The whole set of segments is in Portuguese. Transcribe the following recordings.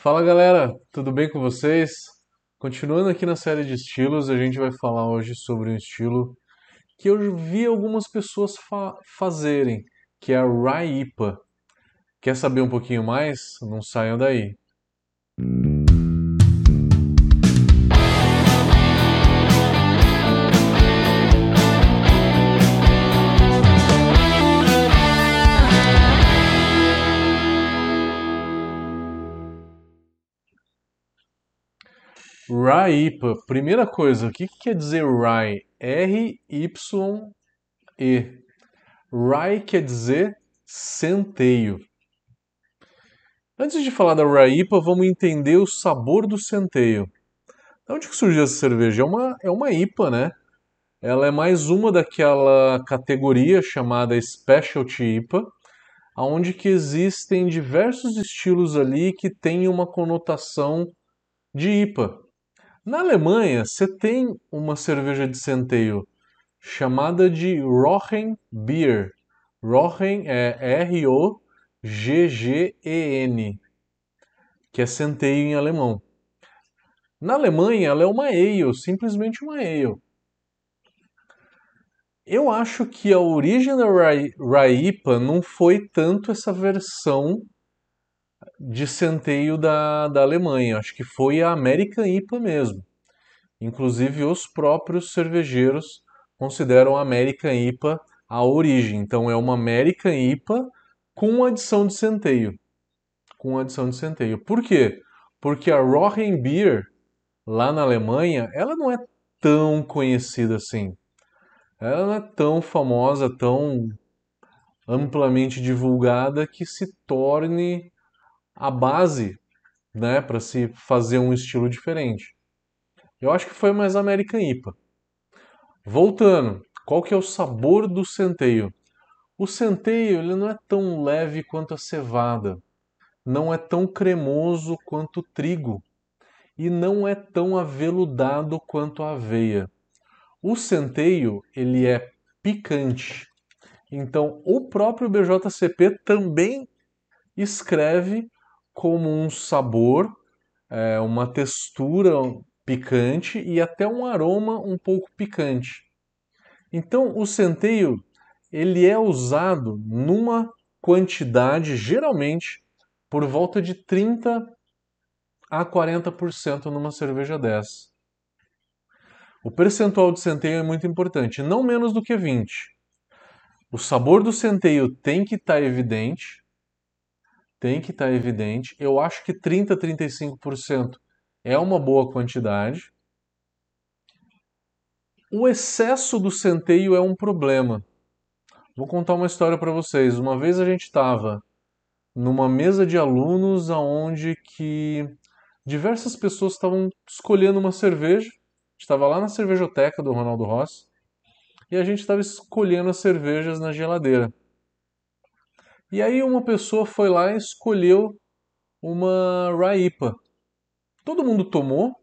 Fala galera, tudo bem com vocês? Continuando aqui na série de estilos, a gente vai falar hoje sobre um estilo que eu vi algumas pessoas fa fazerem, que é a Rye IPA. Quer saber um pouquinho mais? Não saiam daí. Rye IPA. Primeira coisa, o que, que quer dizer Rye? R-Y-E. Rye quer dizer centeio. Antes de falar da Rye IPA, vamos entender o sabor do centeio. De onde que surgiu essa cerveja? É uma, é uma IPA, né? Ela é mais uma daquela categoria chamada Specialty IPA, onde que existem diversos estilos ali que têm uma conotação de IPA. Na Alemanha, você tem uma cerveja de centeio chamada de Rochen Beer. Rochen é R-O-G-G-E-N, que é centeio em alemão. Na Alemanha, ela é uma ale, simplesmente uma ale. Eu acho que a origem da Raipa não foi tanto essa versão de centeio da, da Alemanha. Acho que foi a American IPA mesmo. Inclusive, os próprios cervejeiros consideram a American IPA a origem. Então, é uma American IPA com adição de centeio. Com adição de centeio. Por quê? Porque a Rochen Beer, lá na Alemanha, ela não é tão conhecida assim. Ela não é tão famosa, tão amplamente divulgada que se torne a base né, para se fazer um estilo diferente. Eu acho que foi mais American IPA. Voltando, qual que é o sabor do centeio? O centeio ele não é tão leve quanto a cevada, não é tão cremoso quanto o trigo e não é tão aveludado quanto a aveia. O centeio ele é picante. Então, o próprio BJCP também escreve como um sabor, é, uma textura picante e até um aroma um pouco picante. Então, o centeio ele é usado numa quantidade geralmente por volta de 30 a 40% numa cerveja dessa. O percentual de centeio é muito importante, não menos do que 20. O sabor do centeio tem que estar tá evidente, tem que estar tá evidente. Eu acho que 30, 35% é uma boa quantidade. O excesso do centeio é um problema. Vou contar uma história para vocês. Uma vez a gente estava numa mesa de alunos aonde que diversas pessoas estavam escolhendo uma cerveja. Estava lá na cervejoteca do Ronaldo Rossi e a gente estava escolhendo as cervejas na geladeira. E aí uma pessoa foi lá e escolheu uma Raipa. Todo mundo tomou,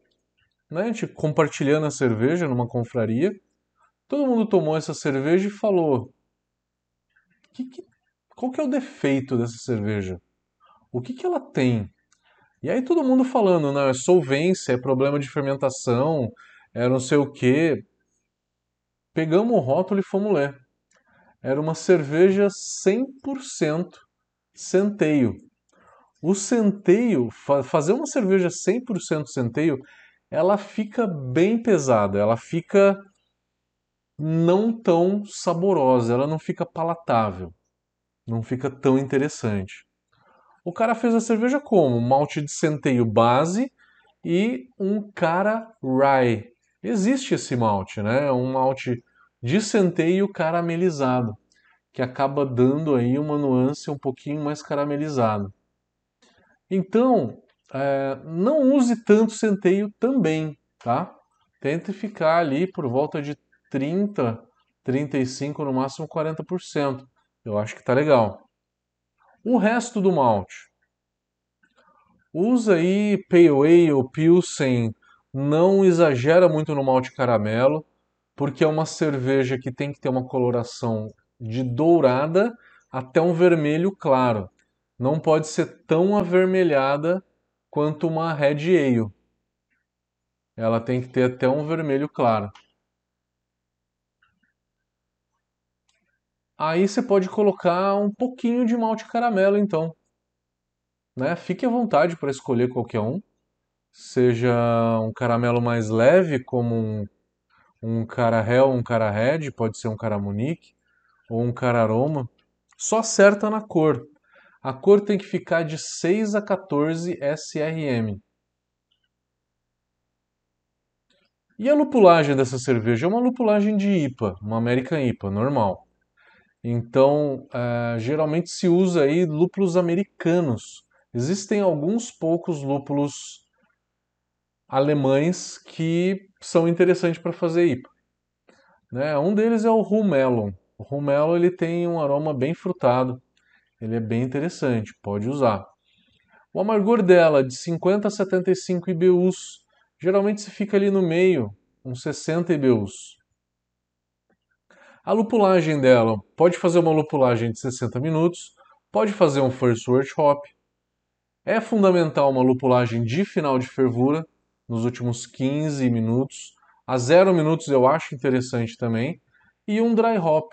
né? A gente compartilhando a cerveja numa confraria. Todo mundo tomou essa cerveja e falou: que que, qual que é o defeito dessa cerveja? O que, que ela tem? E aí todo mundo falando, não, é solvência, é problema de fermentação, é não sei o quê. Pegamos o rótulo e fomos ler era uma cerveja 100% centeio. O centeio, fazer uma cerveja 100% centeio, ela fica bem pesada, ela fica não tão saborosa, ela não fica palatável, não fica tão interessante. O cara fez a cerveja como? Malte de centeio base e um cara rye. Existe esse malte, né? É um malte de centeio caramelizado, que acaba dando aí uma nuance um pouquinho mais caramelizada. Então, é, não use tanto centeio também, tá? Tente ficar ali por volta de 30, 35, no máximo 40%. Eu acho que tá legal. O resto do malte. Usa aí Pale Ale, Pilsen, não exagera muito no malte caramelo porque é uma cerveja que tem que ter uma coloração de dourada até um vermelho claro. Não pode ser tão avermelhada quanto uma Red Ale. Ela tem que ter até um vermelho claro. Aí você pode colocar um pouquinho de malte caramelo, então. Né? Fique à vontade para escolher qualquer um. Seja um caramelo mais leve, como um, um Carahel, um Red, pode ser um Caramunique, ou um Cararoma. Só acerta na cor. A cor tem que ficar de 6 a 14 SRM. E a lupulagem dessa cerveja? É uma lupulagem de IPA, uma American IPA, normal. Então, uh, geralmente se usa aí lúpulos americanos. Existem alguns poucos lúpulos alemães que são interessantes para fazer IPA. Né? Um deles é o Rumelon. O Rumelon ele tem um aroma bem frutado, ele é bem interessante, pode usar. O amargor dela de 50 a 75 IBUs Geralmente se fica ali no meio, uns 60 IBUs. A lupulagem dela pode fazer uma lupulagem de 60 minutos, pode fazer um first workshop. É fundamental uma lupulagem de final de fervura, nos últimos 15 minutos. A 0 minutos eu acho interessante também. E um dry hop.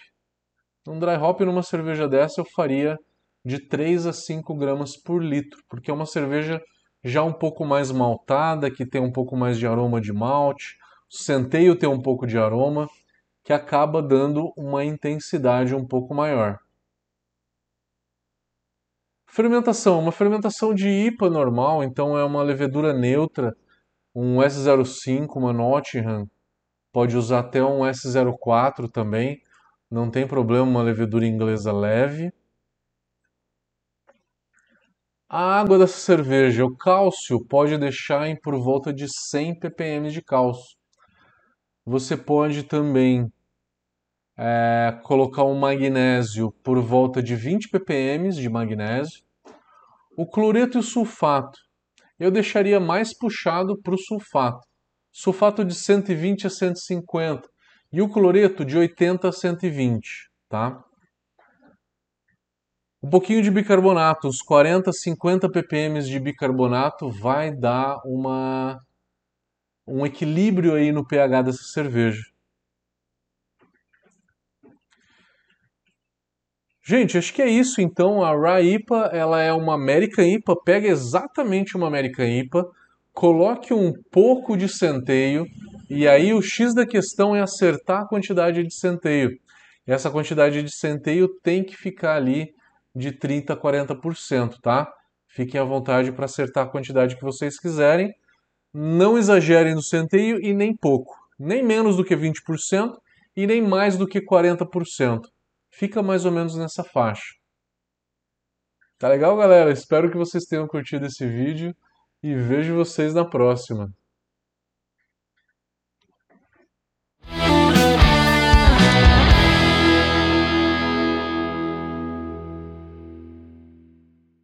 Um dry hop numa cerveja dessa eu faria de 3 a 5 gramas por litro, porque é uma cerveja já um pouco mais maltada, que tem um pouco mais de aroma de malte, o centeio tem um pouco de aroma, que acaba dando uma intensidade um pouco maior. Fermentação, uma fermentação de IPA normal, então é uma levedura neutra, um S05, uma Nottingham, pode usar até um S04 também, não tem problema, uma levedura inglesa leve. A água dessa cerveja, o cálcio, pode deixar em por volta de 100 ppm de cálcio. Você pode também é, colocar um magnésio por volta de 20 ppm de magnésio. O cloreto e o sulfato, eu deixaria mais puxado para o sulfato. Sulfato de 120 a 150 e o cloreto de 80 a 120, tá? Um pouquinho de bicarbonato, uns 40, 50 ppm de bicarbonato vai dar uma, um equilíbrio aí no pH dessa cerveja. Gente, acho que é isso então. A Rye IPA, ela é uma American IPA. Pega exatamente uma American IPA, coloque um pouco de centeio e aí o X da questão é acertar a quantidade de centeio. E essa quantidade de centeio tem que ficar ali de 30% a 40%, tá? Fiquem à vontade para acertar a quantidade que vocês quiserem. Não exagerem no centeio e nem pouco. Nem menos do que 20% e nem mais do que 40%. Fica mais ou menos nessa faixa. Tá legal, galera? Espero que vocês tenham curtido esse vídeo e vejo vocês na próxima.